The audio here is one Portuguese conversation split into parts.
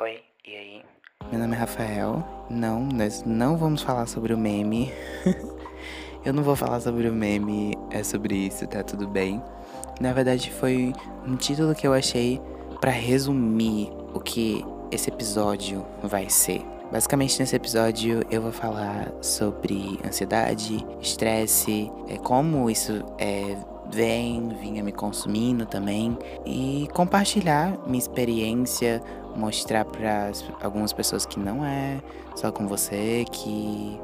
Oi, e aí? Meu nome é Rafael. Não, nós não vamos falar sobre o meme. Eu não vou falar sobre o meme, é sobre isso, tá tudo bem. Na verdade, foi um título que eu achei para resumir o que esse episódio vai ser. Basicamente, nesse episódio eu vou falar sobre ansiedade, estresse, é, como isso é, vem, vinha me consumindo também e compartilhar minha experiência, mostrar para algumas pessoas que não é só com você, que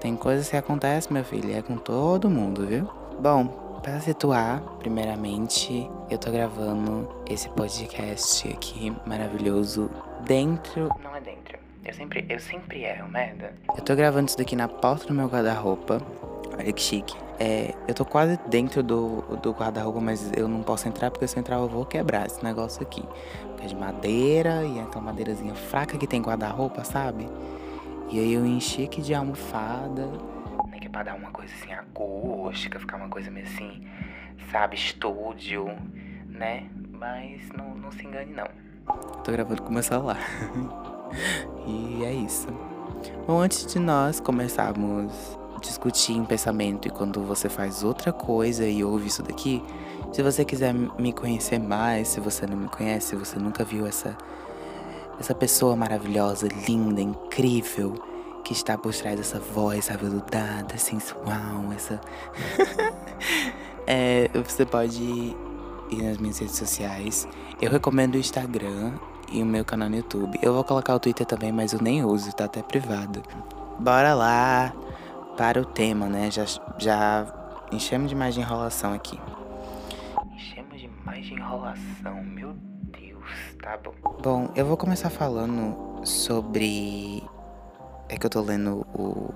tem coisas que acontecem, meu filho, é com todo mundo, viu? Bom, para situar, primeiramente, eu tô gravando esse podcast aqui maravilhoso dentro. Não é dentro. Eu sempre, eu sempre erro, merda. Eu tô gravando isso daqui na porta do meu guarda-roupa. Olha que chique. É, eu tô quase dentro do, do guarda-roupa, mas eu não posso entrar porque se eu entrar eu vou quebrar esse negócio aqui. Porque é de madeira e é aquela madeirazinha fraca que tem guarda-roupa, sabe? E aí eu enchi aqui de almofada, né? Que é pra dar uma coisa assim acústica, ficar uma coisa meio assim, sabe, estúdio, né? Mas não, não se engane não. Tô gravando com meu celular. e é isso. Bom, antes de nós começarmos discutir em pensamento e quando você faz outra coisa e ouve isso daqui, se você quiser me conhecer mais, se você não me conhece, se você nunca viu essa essa pessoa maravilhosa, linda, incrível que está por trás dessa voz aveludada, sensual, essa é, você pode ir nas minhas redes sociais. Eu recomendo o Instagram e o meu canal no YouTube. Eu vou colocar o Twitter também, mas eu nem uso, tá até privado. Bora lá para o tema, né? Já, já enchemos demais de enrolação aqui. Enchemos demais de enrolação, meu Deus, tá bom. Bom, eu vou começar falando sobre. É que eu tô lendo o,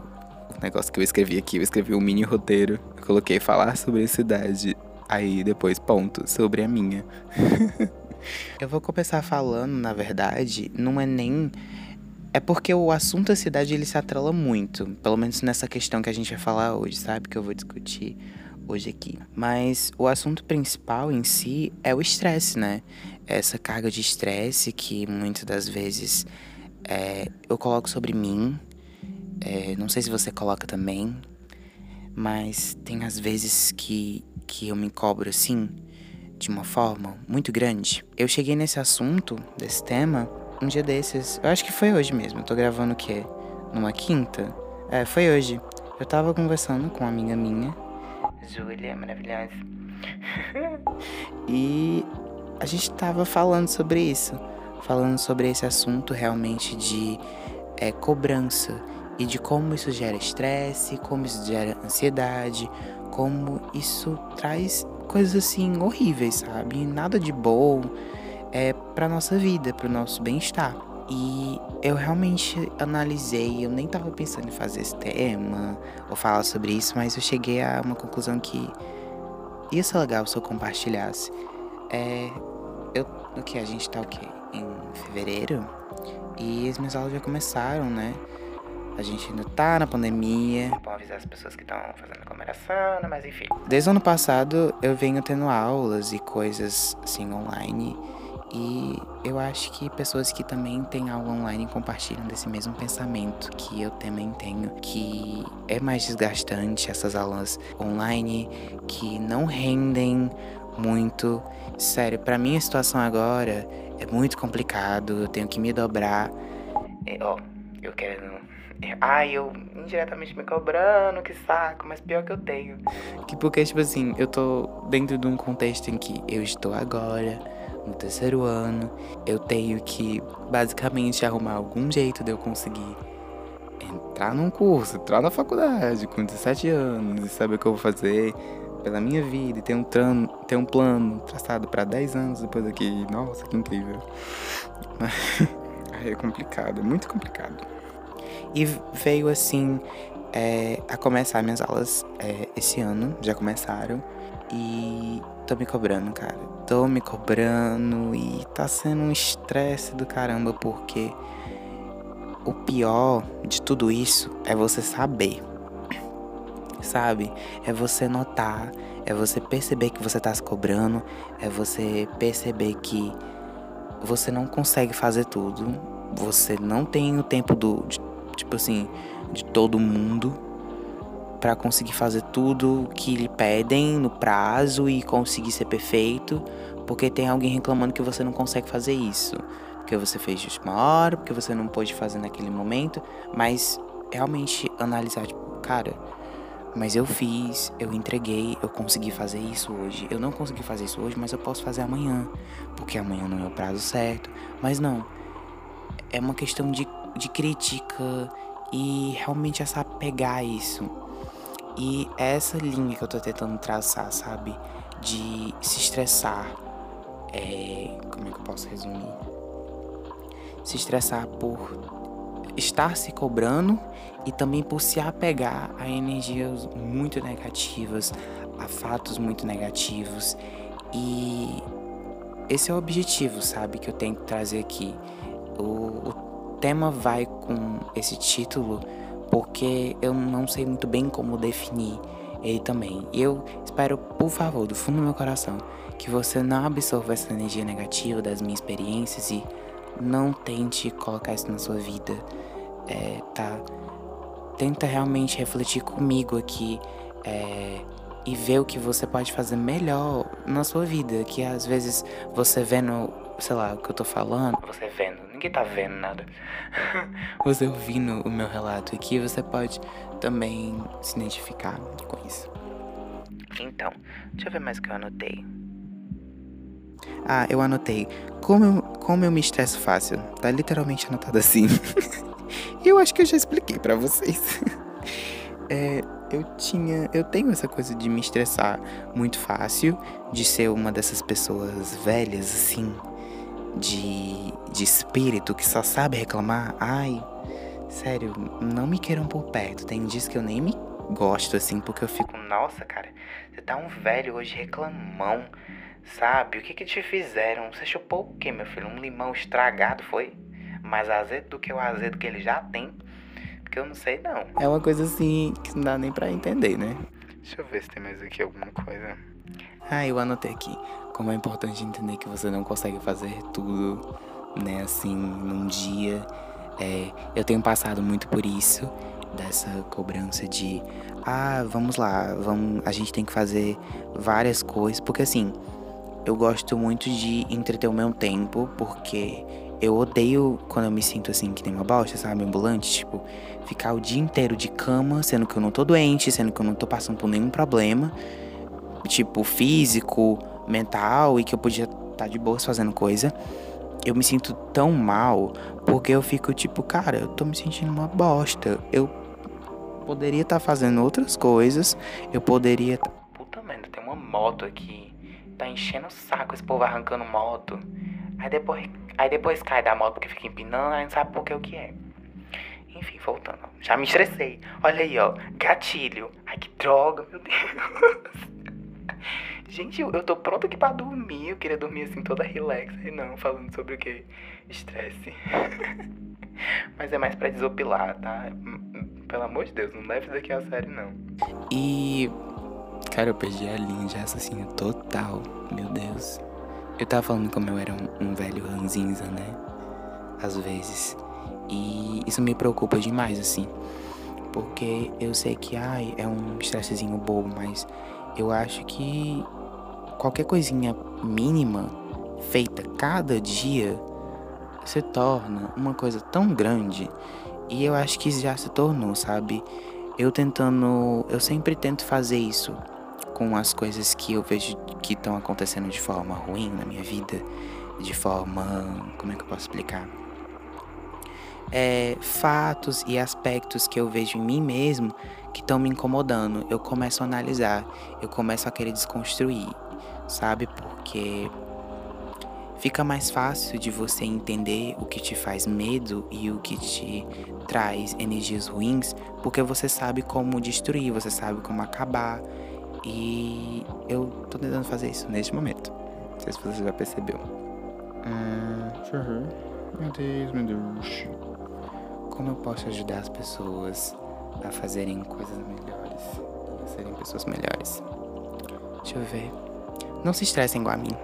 o negócio que eu escrevi aqui. Eu escrevi um mini roteiro. Eu coloquei falar sobre a cidade. Aí depois, ponto, sobre a minha. eu vou começar falando, na verdade, não é nem é porque o assunto da cidade ele se atrela muito, pelo menos nessa questão que a gente vai falar hoje, sabe? Que eu vou discutir hoje aqui. Mas o assunto principal em si é o estresse, né? Essa carga de estresse que muitas das vezes é, eu coloco sobre mim. É, não sei se você coloca também, mas tem às vezes que, que eu me cobro assim, de uma forma muito grande. Eu cheguei nesse assunto, desse tema, um dia desses. Eu acho que foi hoje mesmo. Eu tô gravando o quê? Numa quinta? É, foi hoje. Eu tava conversando com uma amiga minha. Júlia, maravilhosa. e a gente tava falando sobre isso. Falando sobre esse assunto realmente de é, cobrança. E de como isso gera estresse, como isso gera ansiedade, como isso traz coisas assim horríveis, sabe? Nada de bom é para nossa vida, para o nosso bem-estar. E eu realmente analisei, eu nem tava pensando em fazer esse tema ou falar sobre isso, mas eu cheguei a uma conclusão que ia ser legal se eu compartilhasse. É, eu, o que a gente tá o quê? Em fevereiro e as minhas aulas já começaram, né? A gente ainda tá na pandemia. Bom avisar as pessoas que estão fazendo aglomeração, né? mas enfim. Desde o ano passado eu venho tendo aulas e coisas assim online. E eu acho que pessoas que também têm aula online compartilham desse mesmo pensamento que eu também tenho, que é mais desgastante essas aulas online, que não rendem muito. Sério, para mim a situação agora é muito complicado, eu tenho que me dobrar. É, ó, eu quero Ai, eu indiretamente me cobrando, que saco, mas pior que eu tenho. Que porque, tipo assim, eu tô dentro de um contexto em que eu estou agora no terceiro ano, eu tenho que basicamente arrumar algum jeito de eu conseguir entrar num curso, entrar na faculdade com 17 anos e saber o que eu vou fazer pela minha vida e ter um, trano, ter um plano traçado para 10 anos depois aqui. Nossa, que incrível. é complicado, muito complicado. E veio assim é, a começar minhas aulas é, esse ano, já começaram. E tô me cobrando, cara. Tô me cobrando e tá sendo um estresse do caramba, porque o pior de tudo isso é você saber. Sabe? É você notar, é você perceber que você tá se cobrando, é você perceber que você não consegue fazer tudo. Você não tem o tempo do. De, tipo assim, de todo mundo para conseguir fazer tudo que lhe pedem no prazo e conseguir ser perfeito, porque tem alguém reclamando que você não consegue fazer isso, porque você fez de última hora, porque você não pôde fazer naquele momento, mas realmente analisar, tipo, cara, mas eu fiz, eu entreguei, eu consegui fazer isso hoje. Eu não consegui fazer isso hoje, mas eu posso fazer amanhã, porque amanhã não é o prazo certo. Mas não, é uma questão de, de crítica e realmente essa pegar isso. E essa linha que eu tô tentando traçar, sabe? De se estressar. É, como é que eu posso resumir? Se estressar por estar se cobrando e também por se apegar a energias muito negativas, a fatos muito negativos. E esse é o objetivo, sabe, que eu tenho que trazer aqui. O, o tema vai com esse título porque eu não sei muito bem como definir ele também. E eu espero, por favor, do fundo do meu coração, que você não absorva essa energia negativa das minhas experiências e não tente colocar isso na sua vida, é, tá? Tenta realmente refletir comigo aqui é, e ver o que você pode fazer melhor na sua vida. Que às vezes você vendo, sei lá, o que eu tô falando, você vendo, ninguém tá vendo nada. você ouvindo o meu relato aqui, você pode também se identificar com isso. Então, deixa eu ver mais o que eu anotei. Ah, eu anotei. Como eu, como eu me estresso fácil. Tá literalmente anotado assim. Eu acho que eu já expliquei para vocês. é, eu tinha, eu tenho essa coisa de me estressar muito fácil, de ser uma dessas pessoas velhas assim, de, de espírito que só sabe reclamar. Ai, sério, não me queiram por perto. Tem dias que eu nem me gosto assim, porque eu fico, nossa, cara, você tá um velho hoje reclamão. Sabe? O que que te fizeram? Você chupou o quê, meu filho? Um limão estragado, foi? mais azedo do que o azedo que ele já tem. Porque eu não sei não. É uma coisa assim que não dá nem pra entender, né? Deixa eu ver se tem mais aqui alguma coisa. Ah, eu anotei aqui. Como é importante entender que você não consegue fazer tudo, né, assim, num dia. É, eu tenho passado muito por isso, dessa cobrança de ah, vamos lá, vamos, a gente tem que fazer várias coisas, porque assim, eu gosto muito de entreter o meu tempo, porque eu odeio quando eu me sinto assim, que nem uma bosta, sabe? Ambulante, tipo, ficar o dia inteiro de cama, sendo que eu não tô doente, sendo que eu não tô passando por nenhum problema, tipo, físico, mental, e que eu podia estar tá de boas fazendo coisa. Eu me sinto tão mal, porque eu fico tipo, cara, eu tô me sentindo uma bosta. Eu poderia estar tá fazendo outras coisas, eu poderia. Tá... Puta merda, tem uma moto aqui. Tá enchendo o saco esse povo arrancando moto. Aí depois, aí depois cai da moto porque fica empinando, aí não sabe por que o que é. Enfim, voltando. Já me estressei. Olha aí, ó. Gatilho. Ai, que droga, meu Deus. Gente, eu tô pronto aqui pra dormir. Eu queria dormir assim, toda relax. E não, falando sobre o que? Estresse. Mas é mais pra desopilar, tá? Pelo amor de Deus, não leve isso aqui a sério, não. E. Cara, eu perdi a linha de raciocínio total. Meu Deus. Eu tava falando como eu era um, um velho ranzinza, né? Às vezes. E isso me preocupa demais, assim. Porque eu sei que, ai, é um estressezinho bobo, mas eu acho que qualquer coisinha mínima feita cada dia se torna uma coisa tão grande. E eu acho que já se tornou, sabe? Eu tentando. Eu sempre tento fazer isso com as coisas que eu vejo que estão acontecendo de forma ruim na minha vida, de forma. Como é que eu posso explicar? É, fatos e aspectos que eu vejo em mim mesmo que estão me incomodando. Eu começo a analisar, eu começo a querer desconstruir, sabe? Porque fica mais fácil de você entender o que te faz medo e o que te traz energias ruins, porque você sabe como destruir, você sabe como acabar. E eu tô tentando fazer isso neste momento. Não sei se você já percebeu. Hum, uhum. Meu Deus, meu Deus. Como eu posso ajudar as pessoas a fazerem coisas melhores? A serem pessoas melhores? Deixa eu ver. Não se estressem igual a mim.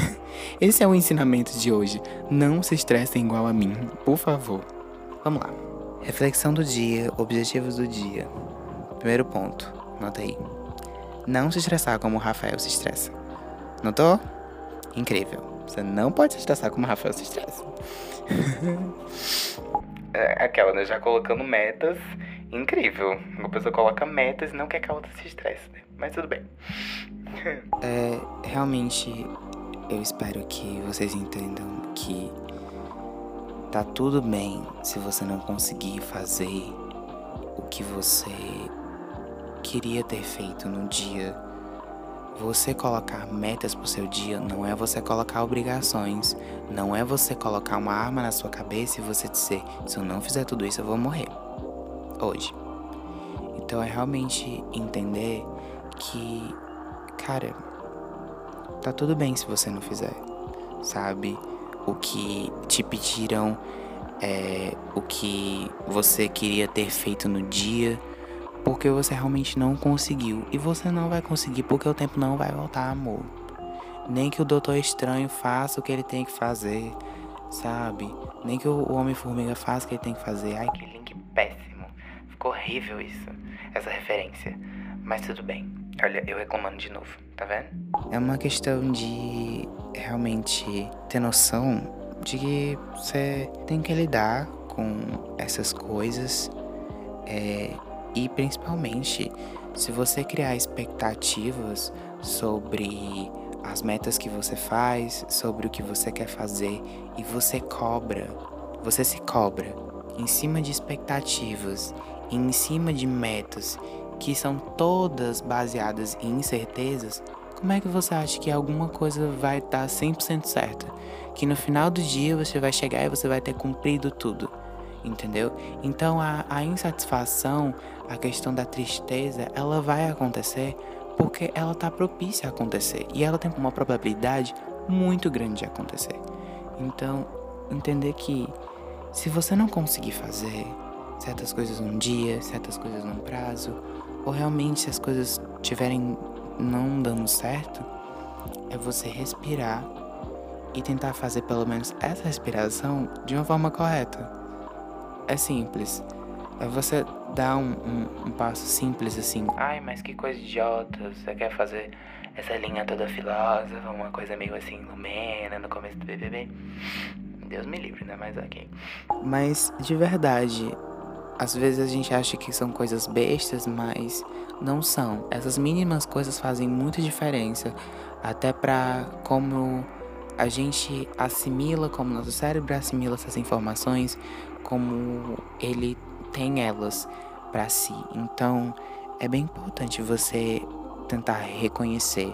Esse é o ensinamento de hoje. Não se estressem igual a mim, por favor. Vamos lá. Reflexão do dia, objetivos do dia. Primeiro ponto, nota aí. Não se estressar como o Rafael se estressa. Notou? Incrível. Você não pode se estressar como o Rafael se estressa. é aquela, né? Já colocando metas. Incrível. Uma pessoa coloca metas e não quer que a outra se estresse, né? Mas tudo bem. é, realmente, eu espero que vocês entendam que tá tudo bem se você não conseguir fazer o que você queria ter feito no dia. Você colocar metas pro seu dia não é você colocar obrigações, não é você colocar uma arma na sua cabeça e você dizer: se eu não fizer tudo isso, eu vou morrer. Hoje. Então é realmente entender que, cara, tá tudo bem se você não fizer, sabe? O que te pediram, é, o que você queria ter feito no dia porque você realmente não conseguiu. E você não vai conseguir porque o tempo não vai voltar, amor. Nem que o Doutor Estranho faça o que ele tem que fazer, sabe? Nem que o Homem-Formiga faça o que ele tem que fazer. Ai, que link péssimo. Ficou horrível isso, essa referência. Mas tudo bem. Olha, eu reclamando de novo, tá vendo? É uma questão de realmente ter noção de que você tem que lidar com essas coisas. É, e principalmente, se você criar expectativas sobre as metas que você faz, sobre o que você quer fazer e você cobra, você se cobra em cima de expectativas, em cima de metas que são todas baseadas em incertezas, como é que você acha que alguma coisa vai estar 100% certa? Que no final do dia você vai chegar e você vai ter cumprido tudo entendeu? Então a, a insatisfação, a questão da tristeza, ela vai acontecer porque ela está propícia a acontecer e ela tem uma probabilidade muito grande de acontecer. Então, entender que se você não conseguir fazer certas coisas num dia, certas coisas num prazo, ou realmente se as coisas tiverem não dando certo, é você respirar e tentar fazer pelo menos essa respiração de uma forma correta é simples. É você dar um, um, um, passo simples assim. Ai, mas que coisa idiota. Você quer fazer essa linha toda filósofa, uma coisa meio assim, lumena no começo do BBB? Deus me livre, né? Mas ok. Mas, de verdade, às vezes a gente acha que são coisas bestas, mas não são. Essas mínimas coisas fazem muita diferença. Até pra como a gente assimila, como nosso cérebro assimila essas informações, como ele tem elas para si. Então, é bem importante você tentar reconhecer.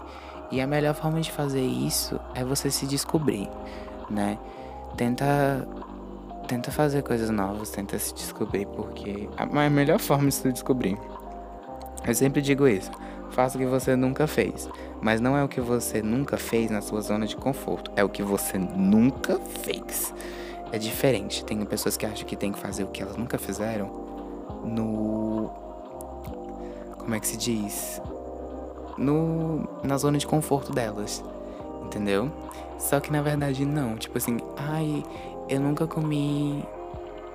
E a melhor forma de fazer isso é você se descobrir, né? Tenta tenta fazer coisas novas, tenta se descobrir, porque a melhor forma de se descobrir. Eu sempre digo isso. Faça o que você nunca fez. Mas não é o que você nunca fez na sua zona de conforto. É o que você nunca fez é diferente. Tem pessoas que acham que tem que fazer o que elas nunca fizeram no. Como é que se diz? No, na zona de conforto delas. Entendeu? Só que na verdade não. Tipo assim, ai, eu nunca comi.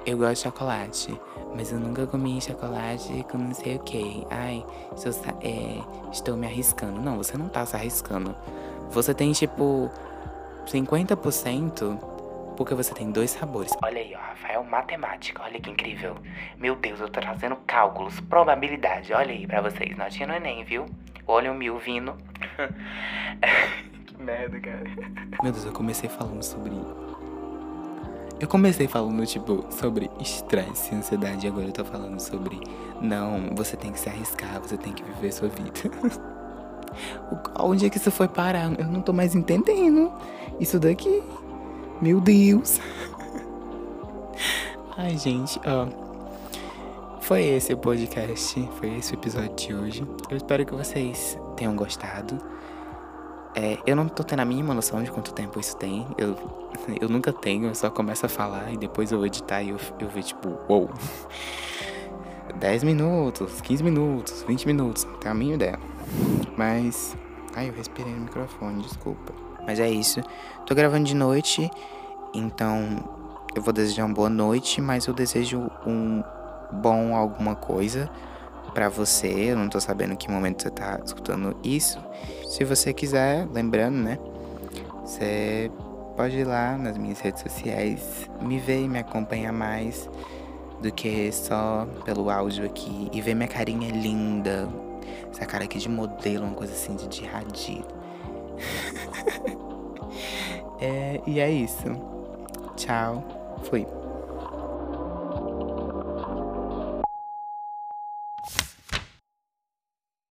Eu gosto de chocolate. Mas eu nunca comi chocolate com não sei o que. Ai, eu, é, estou me arriscando. Não, você não tá se arriscando. Você tem tipo 50% porque você tem dois sabores. Olha aí, ó, Rafael Matemática, olha que incrível. Meu Deus, eu tô trazendo cálculos, probabilidade, olha aí pra vocês. Notinha no Enem, viu? Olha o mil vindo. que merda, cara. Meu Deus, eu comecei falando sobre. Eu comecei falando, tipo, sobre estresse, ansiedade, e agora eu tô falando sobre. Não, você tem que se arriscar, você tem que viver sua vida. Onde é que isso foi parar? Eu não tô mais entendendo. Isso daqui. Meu Deus. Ai, gente, ó. Foi esse o podcast, foi esse o episódio de hoje. Eu espero que vocês tenham gostado. É, eu não tô tendo a mínima noção de quanto tempo isso tem. Eu, eu nunca tenho, eu só começo a falar e depois eu vou editar e eu, eu vejo tipo, uou. 10 minutos, 15 minutos, 20 minutos, não tenho a mínima ideia. Mas. Ai, eu respirei no microfone, desculpa. Mas é isso. Tô gravando de noite, então eu vou desejar uma boa noite, mas eu desejo um bom alguma coisa para você. Eu não tô sabendo que momento você tá escutando isso. Se você quiser, lembrando, né? Você pode ir lá nas minhas redes sociais, me ver e me acompanhar mais do que só pelo áudio aqui e ver minha carinha linda. Essa cara aqui de modelo, uma coisa assim de, de. é, e é isso. Tchau. Fui.